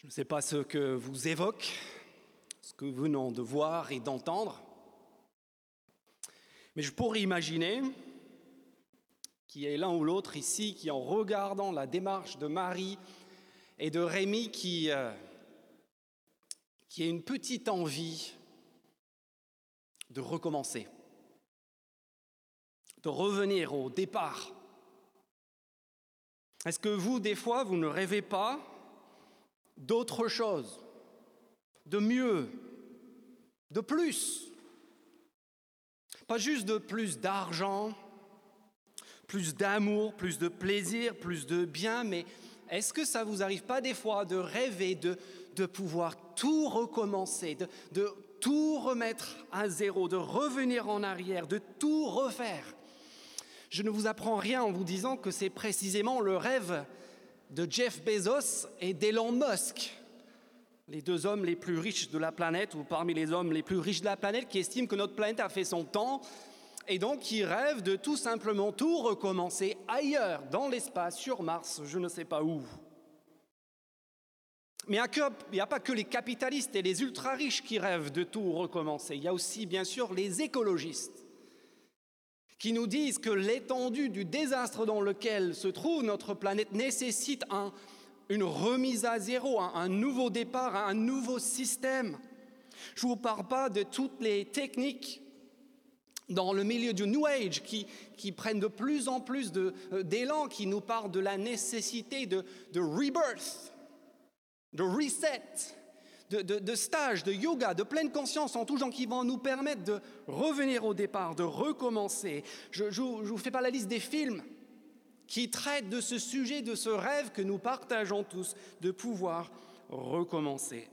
Je ne sais pas ce que vous évoque, ce que nous venons de voir et d'entendre, mais je pourrais imaginer qu'il y ait l'un ou l'autre ici qui, en regardant la démarche de Marie et de Rémi, qui, euh, qui ait une petite envie de recommencer, de revenir au départ. Est-ce que vous, des fois, vous ne rêvez pas d'autre chose, de mieux, de plus. Pas juste de plus d'argent, plus d'amour, plus de plaisir, plus de bien, mais est-ce que ça vous arrive pas des fois de rêver de, de pouvoir tout recommencer, de, de tout remettre à zéro, de revenir en arrière, de tout refaire? Je ne vous apprends rien en vous disant que c'est précisément le rêve de Jeff Bezos et d'Elon Musk, les deux hommes les plus riches de la planète, ou parmi les hommes les plus riches de la planète, qui estiment que notre planète a fait son temps, et donc qui rêvent de tout simplement tout recommencer ailleurs, dans l'espace, sur Mars, je ne sais pas où. Mais il n'y a, pas que les capitalistes et les ultra-riches qui rêvent de tout recommencer, il y a aussi bien sûr les écologistes qui nous disent que l'étendue du désastre dans lequel se trouve notre planète nécessite un, une remise à zéro, un, nouveau départ, un nouveau système. Je ne vous parle pas de toutes les techniques dans le milieu du New Age qui, prennent de plus en plus euh, d'élan, qui nous parlent de la nécessité de rebirth, de reset, de, de, de, stage, de yoga, de pleine conscience en tout genre qui vont nous permettre de revenir au départ, de recommencer. Je ne vous fais pas la liste des films qui traitent de ce sujet, de ce rêve que nous partageons tous, de pouvoir recommencer.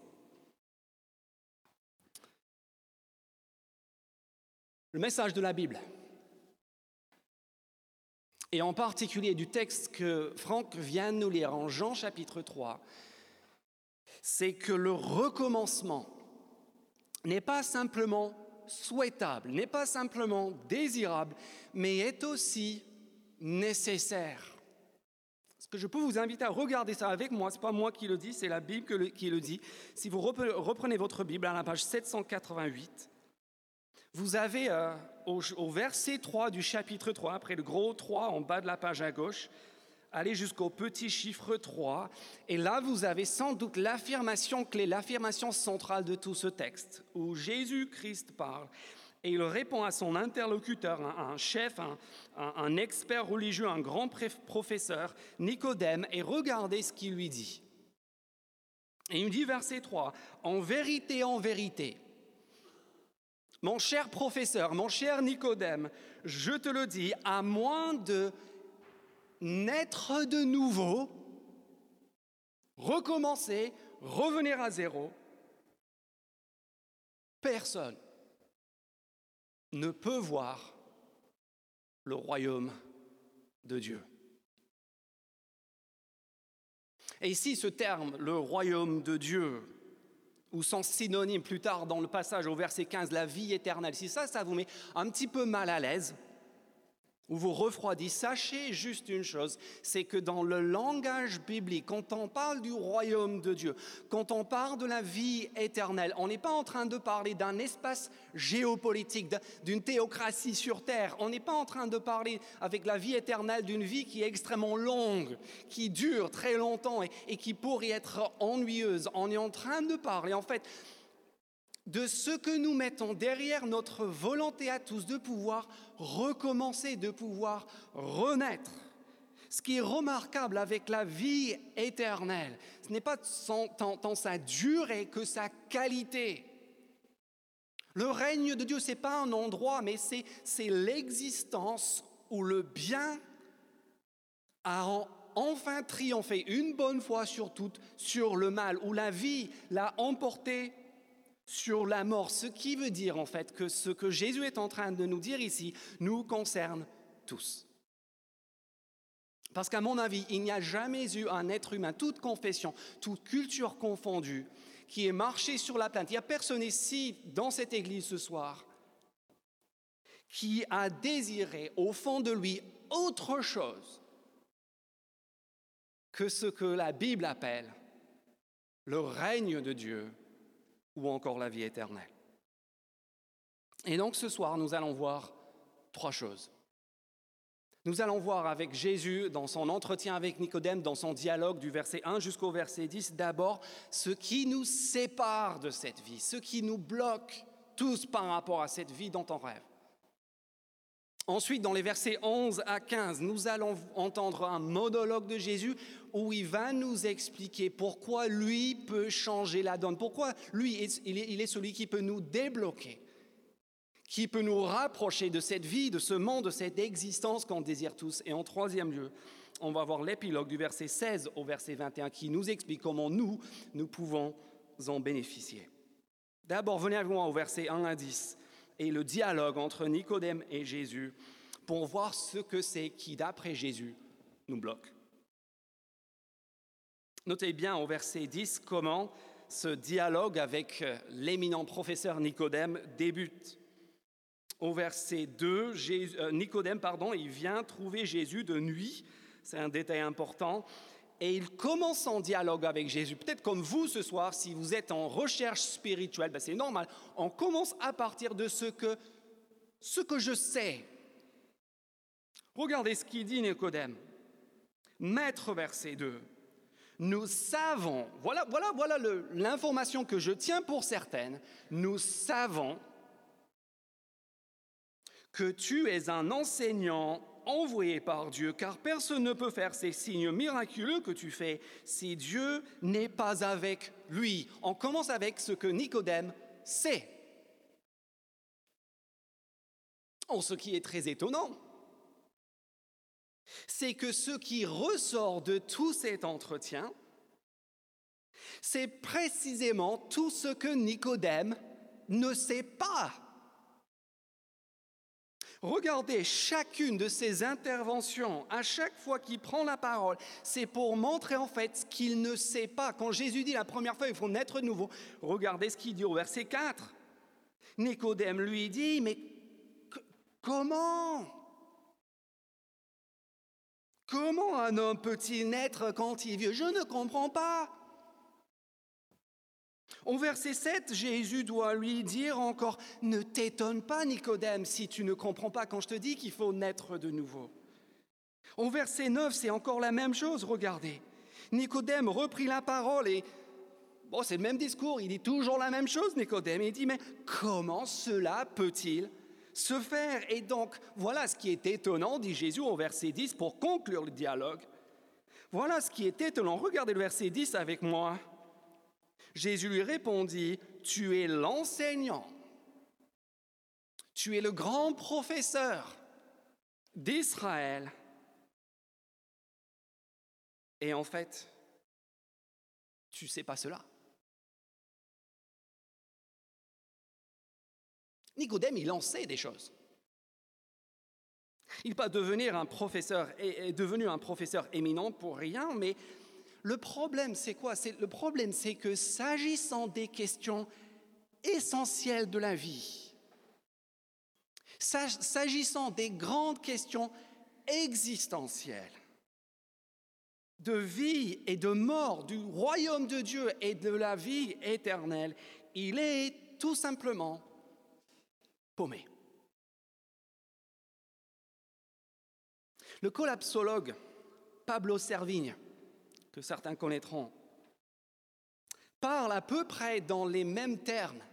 Le message de la Bible, et en particulier du texte que Franck vient de nous lire en Jean chapitre 3, c'est que le recommencement n'est pas simplement souhaitable, n'est pas simplement désirable, mais est aussi nécessaire. Ce que je peux vous inviter à regarder ça avec moi, ce n'est pas moi qui le dis, c'est la Bible qui le dit. Si vous reprenez votre Bible à la page 788, vous avez euh, au, au, verset 3 du chapitre 3, après le gros 3 en bas de la page à gauche, allez jusqu'au petit chiffre 3, et là vous avez sans doute l'affirmation clé, l'affirmation centrale de tout ce texte, où Jésus-Christ parle, et il répond à son interlocuteur, un, chef, un, un, un expert religieux, un grand professeur, Nicodème, et regardez ce qu'il lui dit. Et il me dit, verset 3, En vérité, en vérité, mon cher professeur, mon cher Nicodème, je te le dis, à moins de naître de nouveau, recommencer, revenir à zéro, personne ne peut voir le royaume de Dieu. Et ici, ce terme, le royaume de Dieu, ou son synonyme plus tard dans le passage au verset 15, la vie éternelle, si ça, ça vous met un petit peu mal à l'aise, ou vous refroidit, sachez juste une chose, c'est que dans le langage biblique, quand on parle du royaume de Dieu, quand on parle de la vie éternelle, on n'est pas en train de parler d'un espace géopolitique, d'une théocratie sur terre, on n'est pas en train de parler avec la vie éternelle d'une vie qui est extrêmement longue, qui dure très longtemps et, et qui pourrait être ennuyeuse. On est en train de parler, en fait, de ce que nous mettons derrière notre volonté à tous de pouvoir recommencer, de pouvoir renaître. Ce qui est remarquable avec la vie éternelle, ce n'est pas tant, sa durée que sa qualité. Le règne de Dieu, ce n'est pas un endroit, mais c'est l'existence où le bien a enfin triomphé une bonne fois sur toutes sur le mal, où la vie l'a emporté sur la mort, ce qui veut dire en fait que ce que Jésus est en train de nous dire ici nous concerne tous. Parce qu'à mon avis, il n'y a jamais eu un être humain, toute confession, toute culture confondue, qui ait marché sur la planète. Il n'y a personne ici, dans cette église ce soir, qui a désiré au fond de lui autre chose que ce que la Bible appelle le règne de Dieu ou encore la vie éternelle. Et donc ce soir, nous allons voir trois choses. Nous allons voir avec Jésus dans son entretien avec Nicodème, dans son dialogue du verset 1 jusqu'au verset 10, d'abord ce qui nous sépare de cette vie, ce qui nous bloque tous par rapport à cette vie dont on rêve. Ensuite, dans les versets 11 à 15, nous allons entendre un monologue de Jésus où il va nous expliquer pourquoi lui peut changer la donne, pourquoi lui, il est celui qui peut nous débloquer, qui peut nous rapprocher de cette vie, de ce monde, de cette existence qu'on désire tous. Et en troisième lieu, on va voir l'épilogue du verset 16 au verset 21 qui nous explique comment nous, nous pouvons en bénéficier. D'abord, venez avec moi au verset 1 à 10 et le dialogue entre Nicodème et Jésus pour voir ce que c'est qui, d'après Jésus, nous bloque. Notez bien au verset 10 comment ce dialogue avec l'éminent professeur Nicodème débute. Au verset 2, euh, Nicodème, pardon, il vient trouver Jésus de nuit, c'est un détail important, et il commence en dialogue avec Jésus. Peut-être comme vous ce soir, si vous êtes en recherche spirituelle, ben c'est normal. On commence à partir de ce que, ce que je sais. Regardez ce qu'il dit Nicodème. Maître verset 2. Nous savons, voilà, voilà, voilà l'information que je tiens pour certaines. Nous savons que tu es un enseignant envoyé par Dieu, car personne ne peut faire ces signes miraculeux que tu fais si Dieu n'est pas avec lui. On commence avec ce que Nicodème sait. En ce qui est très étonnant, c'est que ce qui ressort de tout cet entretien, c'est précisément tout ce que Nicodème ne sait pas. Regardez chacune de ses interventions, à chaque fois qu'il prend la parole, c'est pour montrer en fait ce qu'il ne sait pas. Quand Jésus dit la première fois, il faut naître de nouveau, regardez ce qu'il dit au verset 4. Nicodème lui dit, mais comment Comment un homme peut-il naître quand il est vieux? Je ne comprends pas. Au verset 7, Jésus doit lui dire encore, ne t'étonne pas Nicodème si tu ne comprends pas quand je te dis qu'il faut naître de nouveau. Au verset 9, c'est encore la même chose, regardez. Nicodème reprit la parole et, bon, c'est le même discours, il dit toujours la même chose, Nicodème. Il dit, mais comment cela peut-il se faire? Et donc, voilà ce qui est étonnant, dit Jésus au verset 10, pour conclure le dialogue. Voilà ce qui est étonnant. Regardez le verset 10 avec moi. Jésus lui répondit, Tu es l'enseignant, tu es le grand professeur d'Israël. Et en fait, tu ne sais pas cela. Nicodème, il en sait des choses. Il n'est pas devenir un professeur, est devenu un professeur éminent pour rien, mais le problème, c'est quoi? Le problème, c'est que s'agissant des questions essentielles de la vie, s'agissant des grandes questions existentielles, de vie et de mort, du royaume de Dieu et de la vie éternelle, il est tout simplement paumé. Le collapsologue Pablo Servigne que certains connaîtront, parle à peu près dans les mêmes termes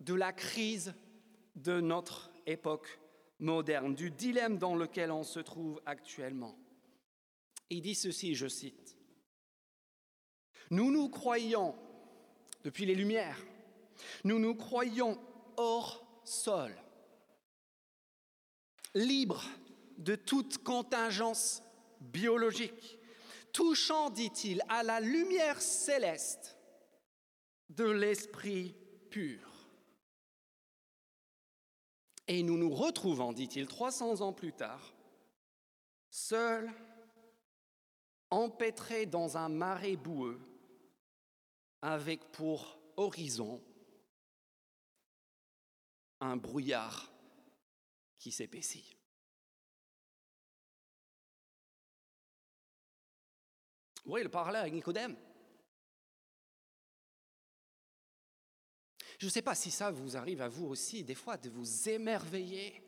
de la crise de notre époque moderne, du dilemme dans lequel on se trouve actuellement. Il dit ceci, je cite, Nous nous croyons, depuis les Lumières, nous nous croyons hors sol, libres de toute contingence biologique, touchant, dit-il, à la lumière céleste de l'Esprit pur. Et nous nous retrouvons, dit-il, 300 ans plus tard, seuls, empêtrés dans un marais boueux, avec pour horizon un brouillard qui s'épaissit. Vous voyez le parallèle avec Nicodème Je ne sais pas si ça vous arrive à vous aussi, des fois, de vous émerveiller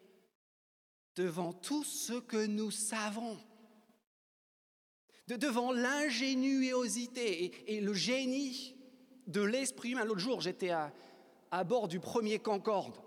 devant tout ce que nous savons, devant l'ingéniosité et, le génie de l'esprit humain. L'autre jour, j'étais à bord du premier Concorde.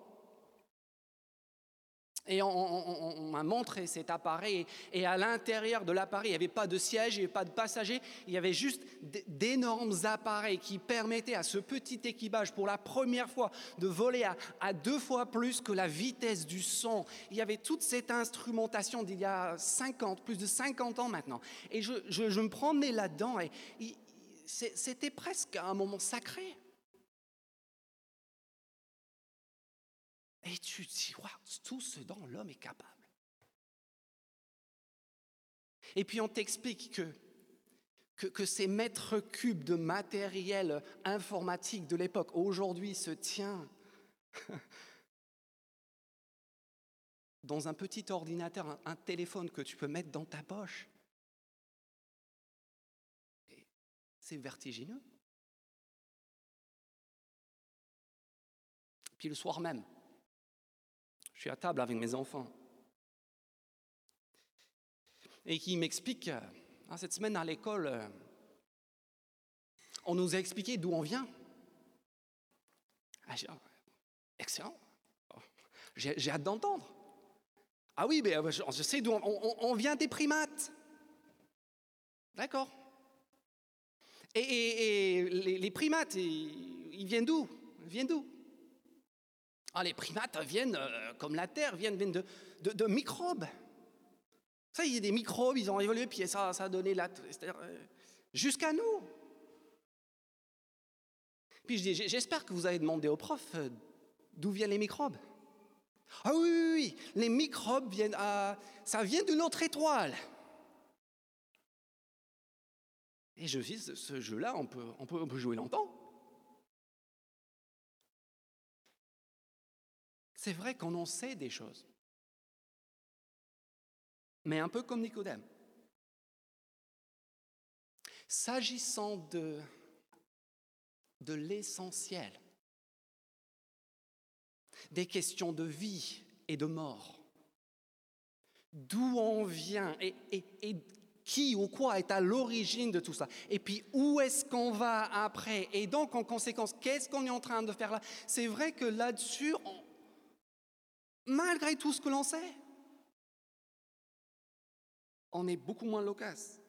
Et on, m'a montré cet appareil. Et à l'intérieur de l'appareil, il n'y avait pas de siège, il n'y avait pas de passagers. Il y avait juste d'énormes appareils qui permettaient à ce petit équipage, pour la première fois, de voler à, deux fois plus que la vitesse du son. Il y avait toute cette instrumentation d'il y a 50, plus de 50 ans maintenant. Et je, je me promenais là-dedans. Et c'était presque un moment sacré. Et tu te dis, tout ce dont l'homme est capable. Et puis on t'explique que, que, que, ces mètres cubes de matériel informatique de l'époque aujourd'hui se tient dans un petit ordinateur, un, téléphone que tu peux mettre dans ta poche. C'est vertigineux. Puis le soir même, je suis à table avec mes enfants. Et qui m'explique, ah, cette semaine à l'école, euh, on nous a expliqué d'où on vient. Ah, ah, excellent. J'ai hâte d'entendre. Ah oui, mais euh, je sais d'où on, vient des primates. D'accord. Et, les, primates, ils viennent d'où? Ils viennent d'où? Ah, les primates viennent, euh, comme la Terre, viennent, de, microbes. Ça, il y a des microbes, ils ont évolué, puis ça, a donné la... Euh, jusqu'à nous. Puis je dis, j'espère que vous avez demandé au prof euh, d'où viennent les microbes. Ah oui, oui, les microbes viennent, à, ça vient d'une autre étoile. Et je dis, ce jeu-là, on, peut, on peut jouer longtemps. C'est vrai qu'on en sait des choses. Mais un peu comme Nicodème. S'agissant de, de l'essentiel, des questions de vie et de mort, d'où on vient et, et, qui ou quoi est à l'origine de tout ça. Et puis où est-ce qu'on va après Et donc en conséquence, qu'est-ce qu'on est en train de faire là C'est vrai que là-dessus, malgré tout ce que l'on sait, on est beaucoup moins loquace.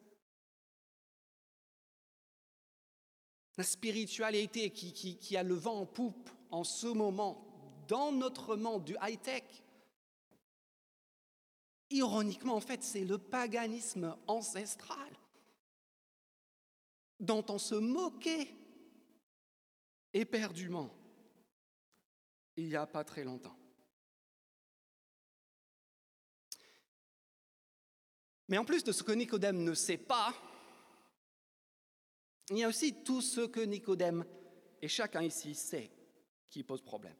La spiritualité qui, a le vent en poupe en ce moment dans notre monde du high-tech, ironiquement, en fait, c'est le paganisme ancestral dont on se moquait éperdument il n'y a pas très longtemps. Mais en plus de ce que Nicodème ne sait pas, il y a aussi tout ce que Nicodème et chacun ici sait qui pose problème.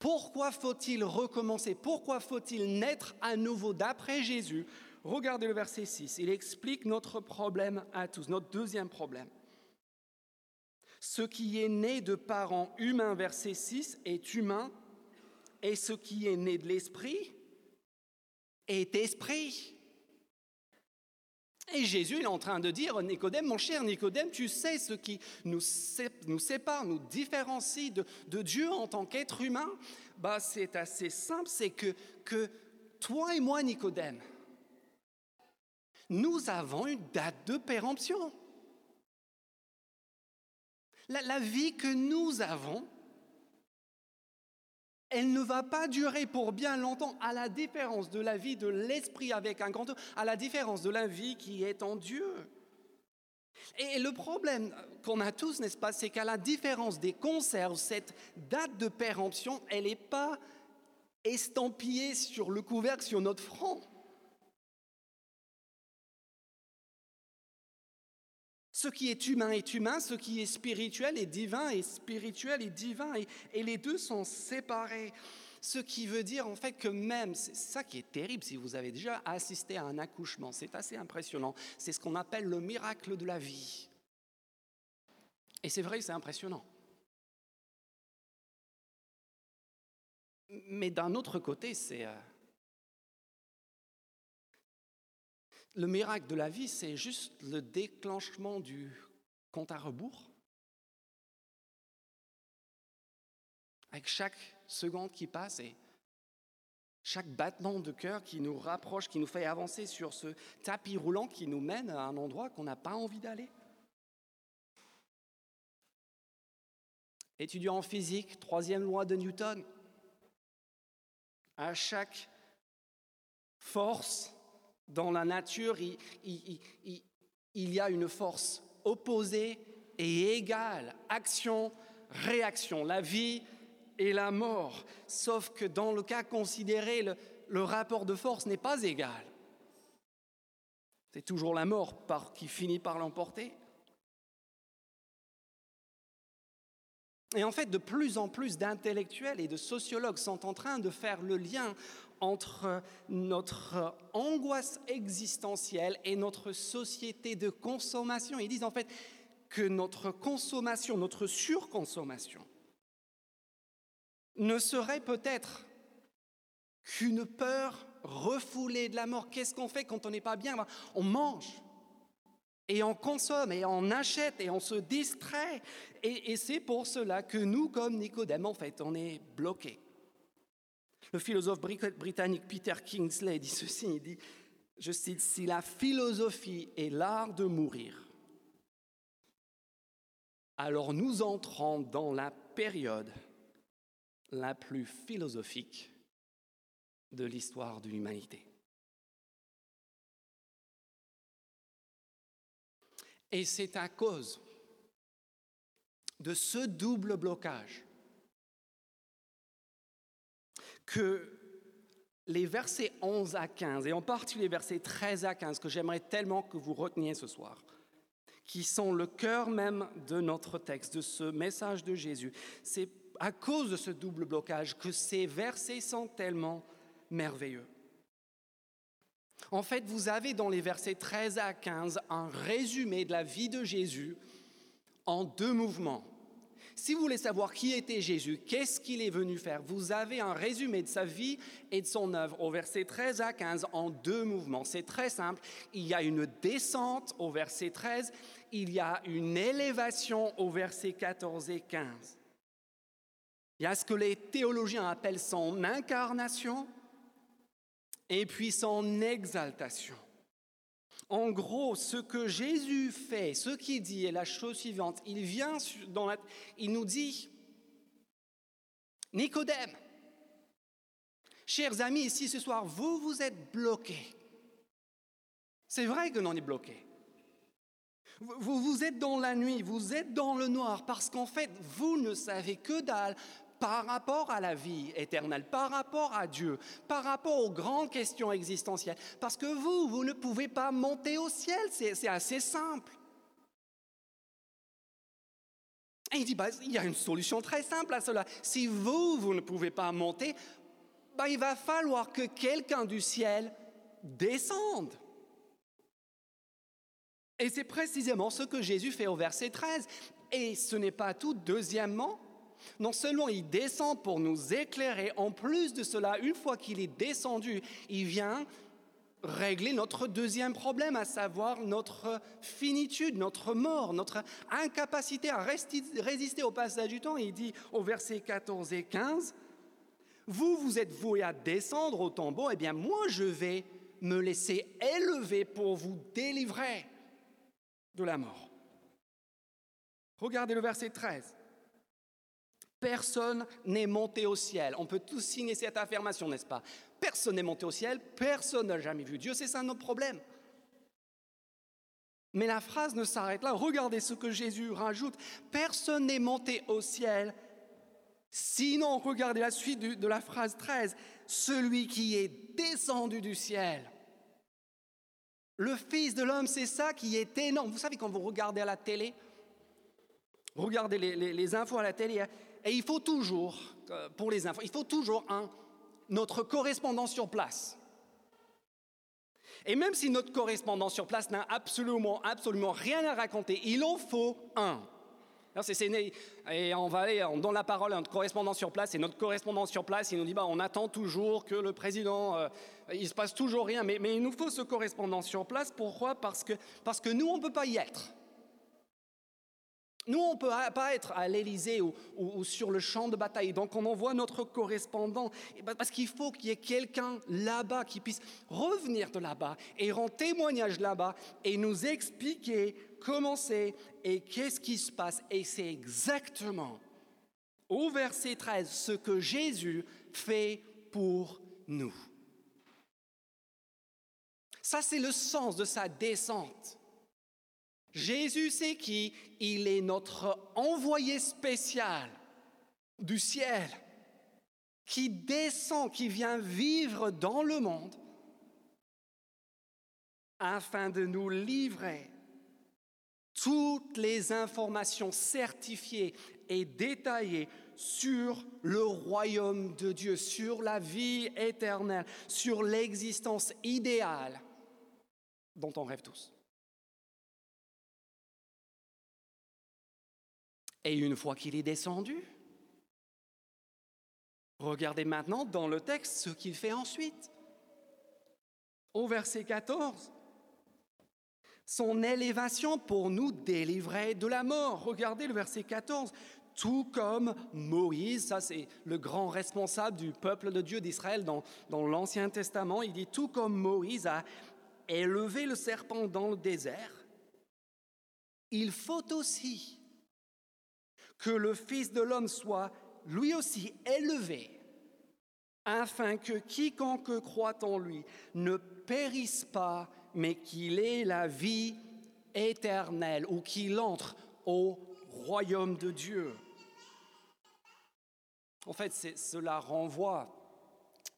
Pourquoi faut-il recommencer? Pourquoi faut-il naître à nouveau d'après Jésus? Regardez le verset 6. Il explique notre problème à tous, notre deuxième problème. Ce qui est né de parents humains, verset 6, est humain, et ce qui est né de l'esprit est esprit. Et Jésus est en train de dire, Nicodème, mon cher Nicodème, tu sais ce qui nous, sépare, nous différencie de, Dieu en tant qu'être humain? Bah, C'est assez simple, c'est que, que toi et moi, Nicodème, nous avons une date de péremption. la vie que nous avons, elle ne va pas durer pour bien longtemps, à la différence de la vie de l'esprit avec un grand E, à la différence de la vie qui est en Dieu. Et le problème qu'on a tous, n'est-ce pas, c'est qu'à la différence des conserves, cette date de péremption, elle n'est pas estampillée sur le couvercle, sur notre front. Ce qui est humain est humain, ce qui est spirituel est divin, et spirituel est divin, et, et les deux sont séparés. Ce qui veut dire en fait que même, c'est ça qui est terrible si vous avez déjà assisté à un accouchement, c'est assez impressionnant, c'est ce qu'on appelle le miracle de la vie. Et c'est vrai, c'est impressionnant. Mais d'un autre côté, c'est euh, le miracle de la vie, c'est juste le déclenchement du compte à rebours. Avec chaque seconde qui passe et chaque battement de cœur qui nous rapproche, qui nous fait avancer sur ce tapis roulant qui nous mène à un endroit qu'on n'a pas envie d'aller. Étudiant en physique, troisième loi de Newton. À chaque force dans la nature, il, y a une force opposée et égale. Action, réaction. La vie et la mort. Sauf que dans le cas considéré, le, rapport de force n'est pas égal. C'est toujours la mort qui finit par l'emporter. Et en fait, de plus en plus d'intellectuels et de sociologues sont en train de faire le lien entre notre angoisse existentielle et notre société de consommation. Ils disent en fait que notre consommation, notre surconsommation, ne serait peut-être qu'une peur refoulée de la mort. Qu'est-ce qu'on fait quand on n'est pas bien? On mange et on consomme et on achète et on se distrait. Et, c'est pour cela que nous, comme Nicodème, en fait, on est bloqués. Le philosophe britannique Peter Kingsley dit ceci, il dit, je cite, si la philosophie est l'art de mourir, alors nous entrons dans la période la plus philosophique de l'histoire de l'humanité. Et c'est à cause de ce double blocage que les versets 11 à 15, et en particulier les versets 13 à 15, que j'aimerais tellement que vous reteniez ce soir, qui sont le cœur même de notre texte, de ce message de Jésus, c'est à cause de ce double blocage que ces versets sont tellement merveilleux. En fait, vous avez dans les versets 13 à 15 un résumé de la vie de Jésus en deux mouvements. Si vous voulez savoir qui était Jésus, qu'est-ce qu'il est venu faire, vous avez un résumé de sa vie et de son œuvre au verset 13 à 15 en deux mouvements. C'est très simple. Il y a une descente au verset 13, il y a une élévation au verset 14 et 15. Il y a ce que les théologiens appellent son incarnation et puis son exaltation. En gros, ce que Jésus fait, ce qu'il dit est la chose suivante. Il vient dans la, il nous dit, Nicodème, chers amis, ici ce soir, vous vous êtes bloqués. C'est vrai que l'on est bloqué. Vous, vous êtes dans la nuit, vous êtes dans le noir, parce qu'en fait, vous ne savez que dalle par rapport à la vie éternelle, par rapport à Dieu, par rapport aux grandes questions existentielles. Parce que vous, vous ne pouvez pas monter au ciel, c'est assez simple. Et il dit, bah, il y a une solution très simple à cela. Si vous, vous ne pouvez pas monter, bah, il va falloir que quelqu'un du ciel descende. Et c'est précisément ce que Jésus fait au verset 13. Et ce n'est pas tout. Deuxièmement, non seulement il descend pour nous éclairer, en plus de cela, une fois qu'il est descendu, il vient régler notre deuxième problème, à savoir notre finitude, notre mort, notre incapacité à résister au passage du temps. Il dit au verset 14 et 15, vous, vous êtes voués à descendre au tombeau, eh bien moi je vais me laisser élever pour vous délivrer de la mort. Regardez le verset 13. Personne n'est monté au ciel. On peut tous signer cette affirmation, n'est-ce pas? Personne n'est monté au ciel, personne n'a jamais vu Dieu, c'est ça notre problème. Mais la phrase ne s'arrête là. Regardez ce que Jésus rajoute. Personne n'est monté au ciel. Sinon, regardez la suite de la phrase 13. Celui qui est descendu du ciel. Le Fils de l'homme, c'est ça qui est énorme. Vous savez, quand vous regardez à la télé, regardez les, les infos à la télé, et il faut toujours, euh, pour les infos, il faut toujours un, notre correspondant sur place. Et même si notre correspondant sur place n'a absolument, absolument rien à raconter, il en faut un. Alors c'est né, et on va aller, on donne la parole à notre correspondant sur place, et notre correspondant sur place, il nous dit, bah, on attend toujours que le président, euh, il se passe toujours rien, mais, mais, il nous faut ce correspondant sur place. Pourquoi? Parce que, parce que nous, on ne peut pas y être. Nous, on peut pas être à l'Élysée ou, sur le champ de bataille. Donc, on envoie notre correspondant parce qu'il faut qu'il y ait quelqu'un là-bas qui puisse revenir de là-bas et rendre témoignage là-bas et nous expliquer comment c'est et qu'est-ce qui se passe. Et c'est exactement au verset 13 ce que Jésus fait pour nous. Ça, c'est le sens de sa descente. Jésus, c'est qui Il est notre envoyé spécial du ciel, qui descend, qui vient vivre dans le monde afin de nous livrer toutes les informations certifiées et détaillées sur le royaume de Dieu, sur la vie éternelle, sur l'existence idéale dont on rêve tous. Et une fois qu'il est descendu, regardez maintenant dans le texte ce qu'il fait ensuite. Au verset 14, son élévation pour nous délivrer de la mort. Regardez le verset 14. Tout comme Moïse, ça c'est le grand responsable du peuple de Dieu d'Israël dans, dans l'Ancien Testament, il dit tout comme Moïse a élevé le serpent dans le désert, il faut aussi que le Fils de l'homme soit lui aussi élevé, afin que quiconque croit en lui ne périsse pas, mais qu'il ait la vie éternelle ou qu'il entre au royaume de Dieu. En fait, cela renvoie,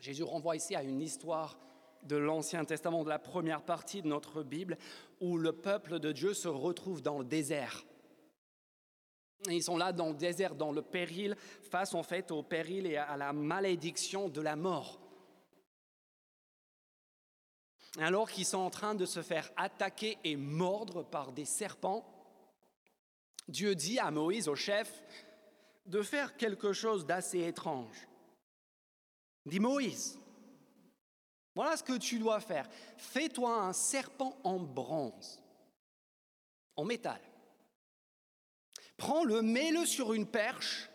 Jésus renvoie ici à une histoire de l'Ancien Testament, de la première partie de notre Bible, où le peuple de Dieu se retrouve dans le désert. Ils sont là dans le désert, dans le péril, face en fait au péril et à la malédiction de la mort. Alors qu'ils sont en train de se faire attaquer et mordre par des serpents, Dieu dit à Moïse, au chef, de faire quelque chose d'assez étrange. dit Moïse, voilà ce que tu dois faire. Fais-toi un serpent en bronze, en métal prends-le, mets-le sur une perche,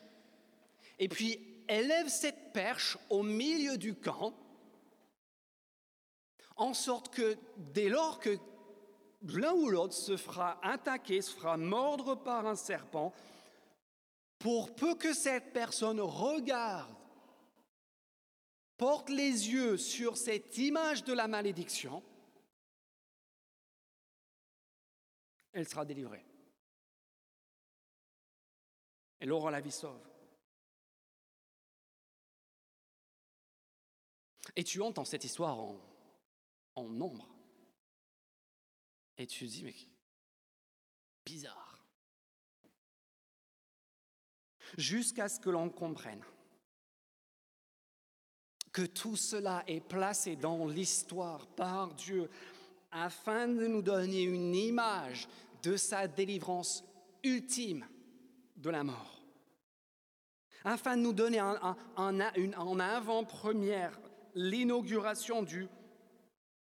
et puis élève cette perche au milieu du camp, en sorte que dès lors que l'un ou l'autre se fera attaquer, se fera mordre par un serpent, pour peu que cette personne regarde, porte les yeux sur cette image de la malédiction, elle sera délivrée. Elle aura la sauve. Et tu entends cette histoire en, en nombre. Et tu dis, mais bizarre. Jusqu'à ce que l'on comprenne que tout cela est placé dans l'histoire par Dieu afin de nous donner une image de sa délivrance ultime de la mort, afin de nous donner en avant-première l'inauguration du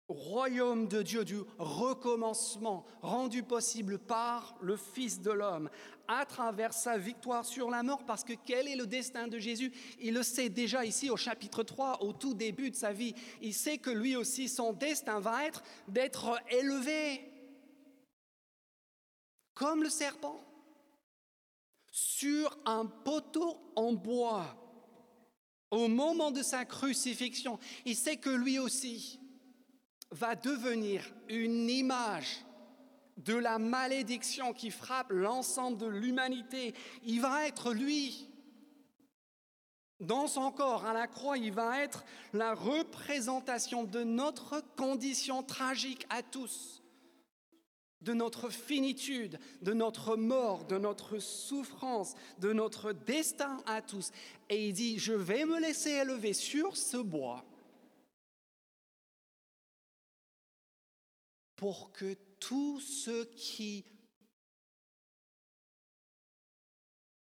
royaume de Dieu, du recommencement rendu possible par le Fils de l'homme à travers sa victoire sur la mort, parce que quel est le destin de Jésus? Il le sait déjà ici au chapitre 3, au tout début de sa vie. Il sait que lui aussi, son destin va être d'être élevé comme le serpent sur un poteau en bois au moment de sa crucifixion. Il sait que lui aussi va devenir une image de la malédiction qui frappe l'ensemble de l'humanité. Il va être lui. Dans son corps, à la croix, il va être la représentation de notre condition tragique à tous de notre finitude, de notre mort, de notre souffrance, de notre destin à tous. Et il dit, je vais me laisser élever sur ce bois pour que tous ceux qui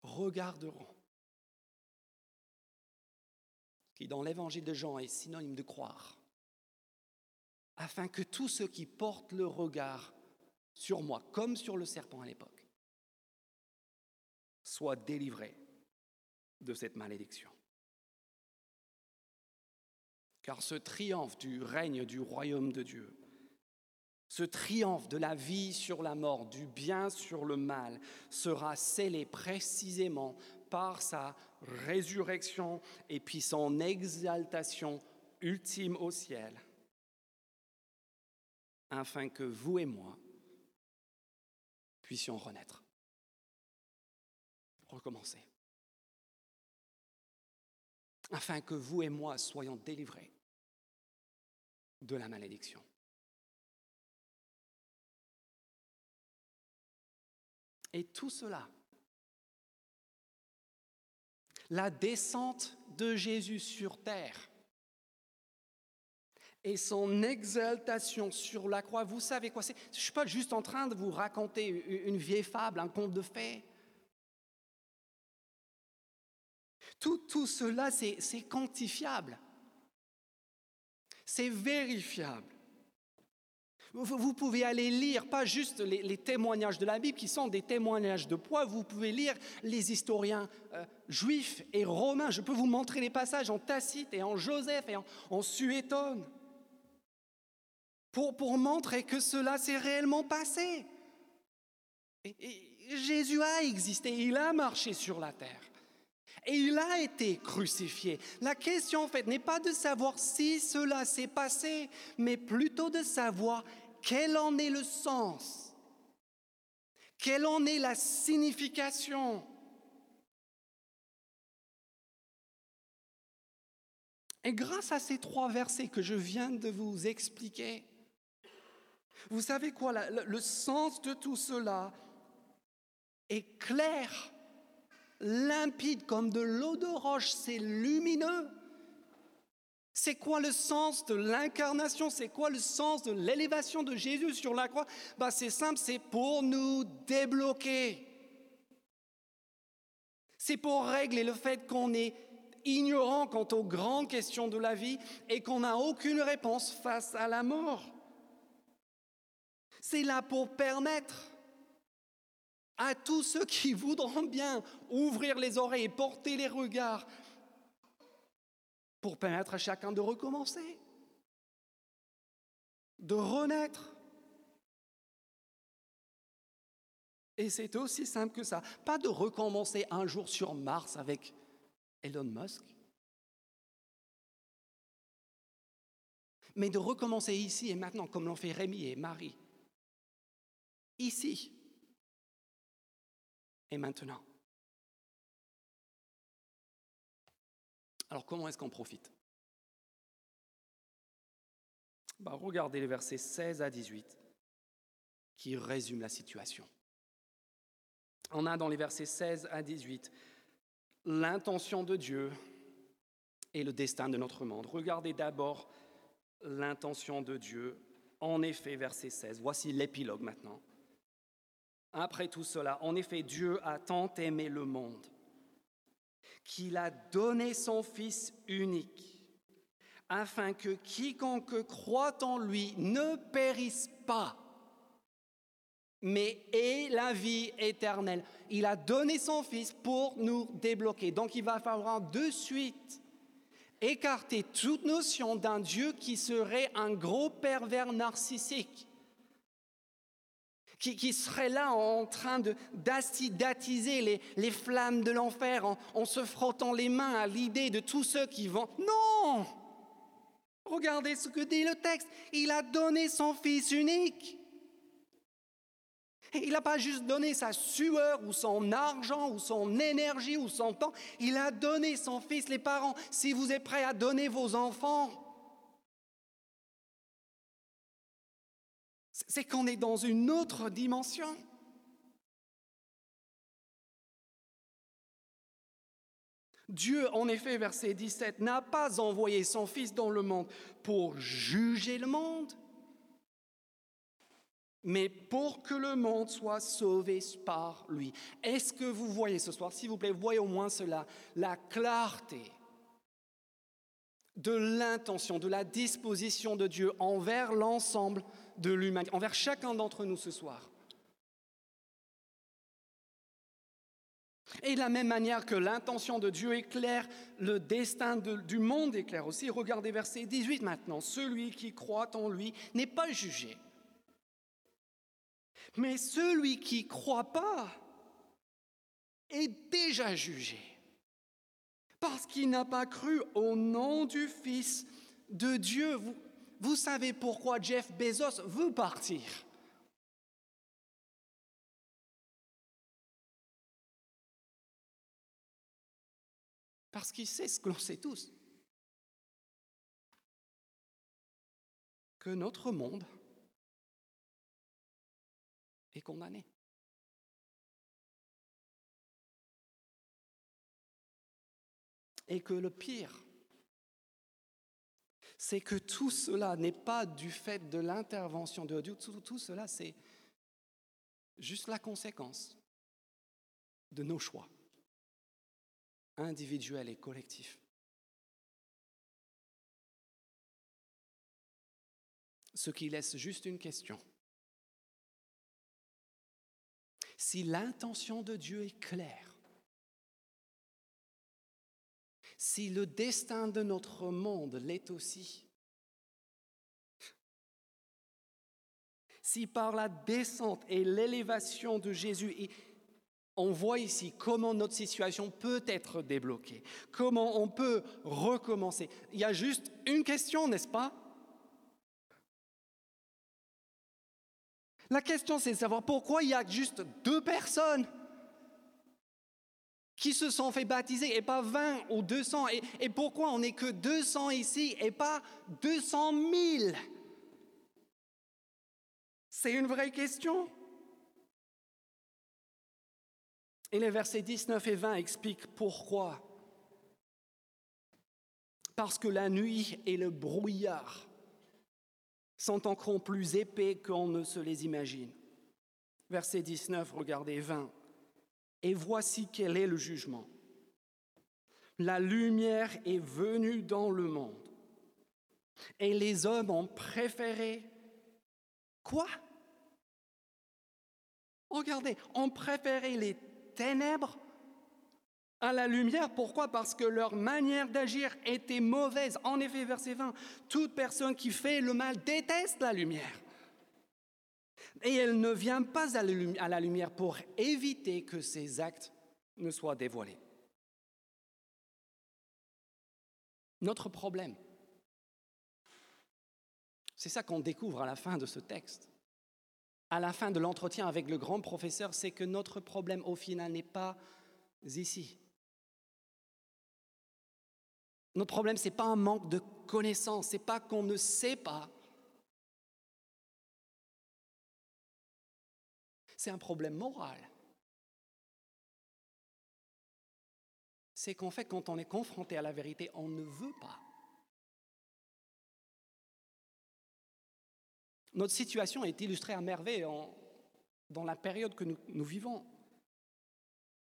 regarderont. Qui dans l'évangile de Jean est synonyme de croire. Afin que tous ceux qui portent le regard sur moi, comme sur le serpent à l'époque, soient délivrés de cette malédiction. Car ce triomphe du règne du royaume de Dieu, ce triomphe de la vie sur la mort, du bien sur le mal, sera scellé précisément par sa résurrection et puis son exaltation ultime au ciel, afin que vous et moi puissions renaître, recommencer afin que vous et moi soyons délivrés de la malédiction. Et tout cela, la descente de Jésus sur terre et son exaltation sur la croix, vous savez quoi Je ne suis pas juste en train de vous raconter une vieille fable, un conte de fées. Tout, cela, c'est quantifiable. C'est vérifiable. Vous, pouvez aller lire, pas juste les, témoignages de la Bible, qui sont des témoignages de poids, vous pouvez lire les historiens euh, juifs et romains. Je peux vous montrer les passages en Tacite et en Joseph et en, en Suétone pour, montrer que cela s'est réellement passé. Jésus a existé, il a marché sur la terre. Et il a été crucifié. La question en fait n'est pas de savoir si cela s'est passé, mais plutôt de savoir quel en est le sens, quelle en est la signification? Et grâce à ces trois versets que je viens de vous expliquer, vous savez quoi, le sens de tout cela est clair limpide comme de l'eau de roche, c'est lumineux. C'est quoi le sens de l'incarnation? C'est quoi le sens de l'élévation de Jésus sur la croix? Bah, C'est simple, c'est pour nous débloquer. C'est pour régler le fait qu'on est ignorant quant aux grandes questions de la vie et qu'on n'a aucune réponse face à la mort. C'est là pour permettre à tous ceux qui voudront bien ouvrir les oreilles porter les regards pour permettre à chacun de recommencer, de renaître. Et c'est aussi simple que ça. Pas de recommencer un jour sur Mars avec Elon Musk, mais de recommencer ici et maintenant comme l'ont fait Rémi et Marie. Ici, et maintenant. Alors comment est-ce qu'on profite? Bah, Regardez les versets 16 à 18 qui résument la situation. On a dans les versets 16 à 18 l'intention de Dieu et le destin de notre monde. Regardez d'abord l'intention de Dieu. En effet, verset 16, voici l'épilogue maintenant. Après tout cela, en effet, Dieu a tant aimé le monde qu'il a donné son Fils unique, afin que quiconque croit en lui ne périsse pas, mais ait la vie éternelle. Il a donné son Fils pour nous débloquer. Donc il va falloir de suite écarter toute notion d'un Dieu qui serait un gros pervers narcissique qui, serait là en train d'attiser les, les, flammes de l'enfer en, en se frottant les mains à l'idée de tous ceux qui vont. Non Regardez ce que dit le texte. Il a donné son Fils unique. Il n'a pas juste donné sa sueur ou son argent ou son énergie ou son temps. Il a donné son Fils. Les parents, si vous êtes prêts à donner vos enfants, c'est qu'on est dans une autre dimension. Dieu, en effet, verset 17, n'a pas envoyé son Fils dans le monde pour juger le monde, mais pour que le monde soit sauvé par lui. Est-ce que vous voyez ce soir, s'il vous plaît, voyez au moins cela, la clarté de l'intention, de la disposition de Dieu envers l'ensemble de l'humanité, envers chacun d'entre nous ce soir. Et de la même manière que l'intention de Dieu est claire, le destin du monde est clair aussi. Regardez verset 18 maintenant. Celui qui croit en lui n'est pas jugé. Mais celui qui croit pas est déjà jugé. Parce qu'il n'a pas cru au nom du Fils de Dieu. Vous, vous savez pourquoi Jeff Bezos veut partir. Parce qu'il sait ce que l'on sait tous. Que notre monde est condamné. Et que le pire, c'est que tout cela n'est pas du fait de l'intervention de Dieu, tout, cela c'est juste la conséquence de nos choix individuel et collectif. Ce qui laisse juste une question. Si l'intention de Dieu est claire, si le destin de notre monde l'est aussi, si par la descente et l'élévation de Jésus, on voit ici comment notre situation peut être débloquée, comment on peut recommencer. Il y a juste une question, n'est-ce pas? La question, c'est de savoir pourquoi il y a juste deux personnes qui se sont fait baptiser et pas 20 ou 200 et, et pourquoi on n'est que 200 ici et pas 200 000 C'est une vraie question. Et les versets 19 et 20 expliquent pourquoi. Parce que la nuit et le brouillard sont encore plus épais qu'on ne se les imagine. Verset 19, regardez 20. Et voici quel est le jugement. La lumière est venue dans le monde. Et les hommes ont préféré quoi? Regardez, ont préféré les ténèbres à la lumière. Pourquoi? Parce que leur manière d'agir était mauvaise. En effet, verset 20, toute personne qui fait le mal déteste la lumière. Et elle ne vient pas à la lumière pour éviter que ses actes ne soient dévoilés. Notre problème, c'est ça qu'on découvre à la fin de ce texte à la fin de l'entretien avec le grand professeur, c'est que notre problème au final n'est pas ici. Notre problème, ce n'est pas un manque de connaissances, ce n'est pas qu'on ne sait pas. C'est un problème moral. C'est qu'en fait, quand on est confronté à la vérité, on ne veut pas. Notre situation est illustrée à merveille dans la période que nous, vivons.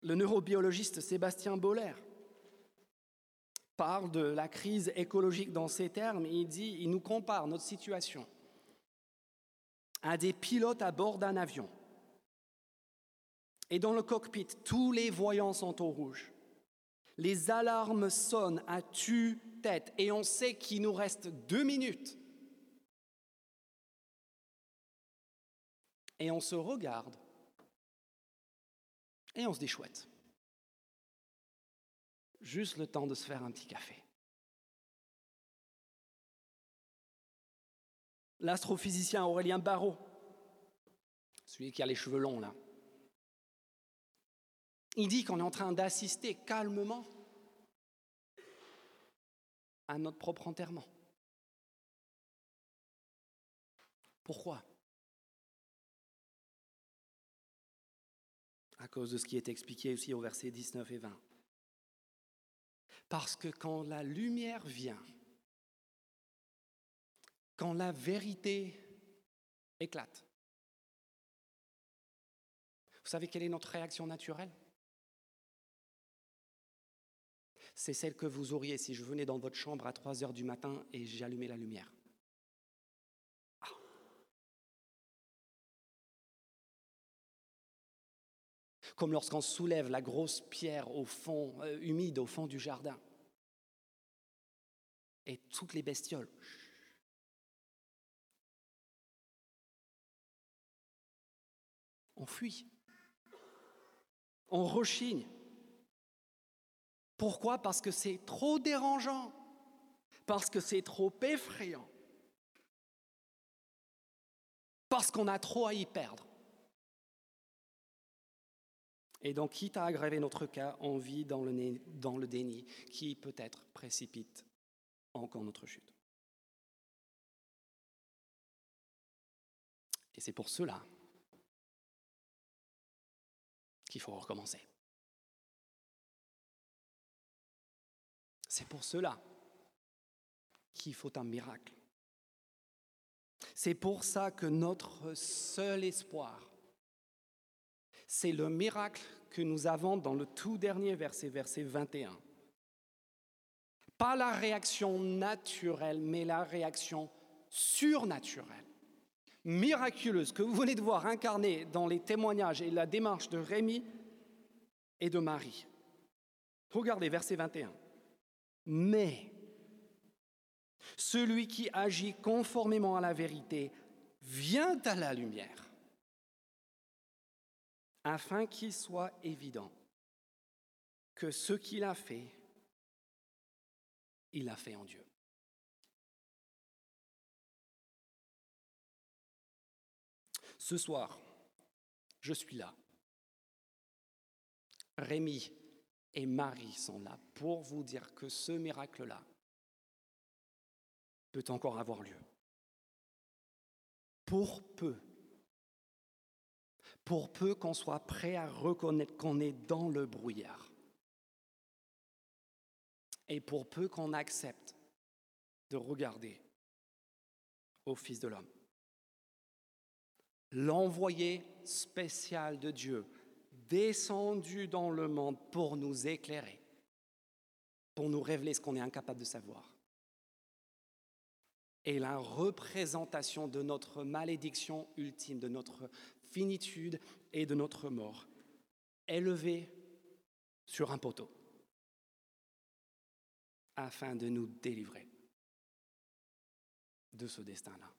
Le neurobiologiste Sébastien Boller parle de la crise écologique dans ces termes. Il il nous compare notre situation à des pilotes à bord d'un avion. Et dans le cockpit, tous les voyants sont au rouge. Les alarmes sonnent à tue-tête et on sait qu'il nous reste deux minutes et on se regarde et on se dit chouette. Juste le temps de se faire un petit café. L'astrophysicien Aurélien Barrault, celui qui a les cheveux longs là, il dit qu'on est en train d'assister calmement à notre propre enterrement. Pourquoi? À cause de ce qui est expliqué aussi au verset 19 et 20. Parce que quand la lumière vient, quand la vérité éclate, Vous savez quelle est notre réaction naturelle? C'est celle que vous auriez si je venais dans votre chambre à 3 heures du matin et j'allumais la lumière. Ah. Comme lorsqu'on soulève la grosse pierre au fond, euh, humide au fond du jardin. Et toutes les bestioles on fuit. On rechigne. Pourquoi? Parce que c'est trop dérangeant, parce que c'est trop effrayant, parce qu'on a trop à y perdre. Et donc, quitte à aggraver notre cas, on vit dans le, dans le déni qui peut-être précipite encore notre chute? Et c'est pour cela qu'il faut recommencer. C'est pour cela qu'il faut un miracle. C'est pour ça que notre seul espoir, c'est le miracle que nous avons dans le tout dernier verset, verset 21. Pas la réaction naturelle, mais la réaction surnaturelle miraculeuse que vous venez de voir incarnée dans les témoignages et la démarche de Rémi et de Marie. Regardez verset 21. Mais celui qui agit conformément à la vérité vient à la lumière, afin qu'il soit évident que ce qu'il a fait, il l'a fait en Dieu. Ce soir, je suis là. Rémi et Marie sont là pour vous dire que ce miracle-là peut encore avoir lieu. Pour peu, pour peu qu'on soit prêt à reconnaître qu'on est dans le brouillard. Et pour peu qu'on accepte de regarder au Fils de l'homme l'envoyé spécial de Dieu, descendu dans le monde pour nous éclairer, pour nous révéler ce qu'on est incapable de savoir. Et la représentation de notre malédiction ultime, de notre finitude et de notre mort, élevée sur un poteau, afin de nous délivrer de ce destin-là.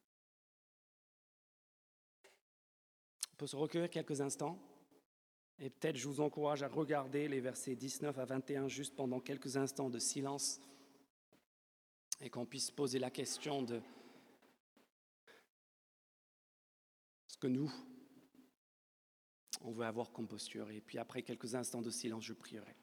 peut se recueillir quelques instants. Et peut-être je vous encourage à regarder les versets 19 à 21 juste pendant quelques instants de silence et qu'on puisse poser la question de ce que nous, on veut avoir comme posture. Et puis après quelques instants de silence, je prierai.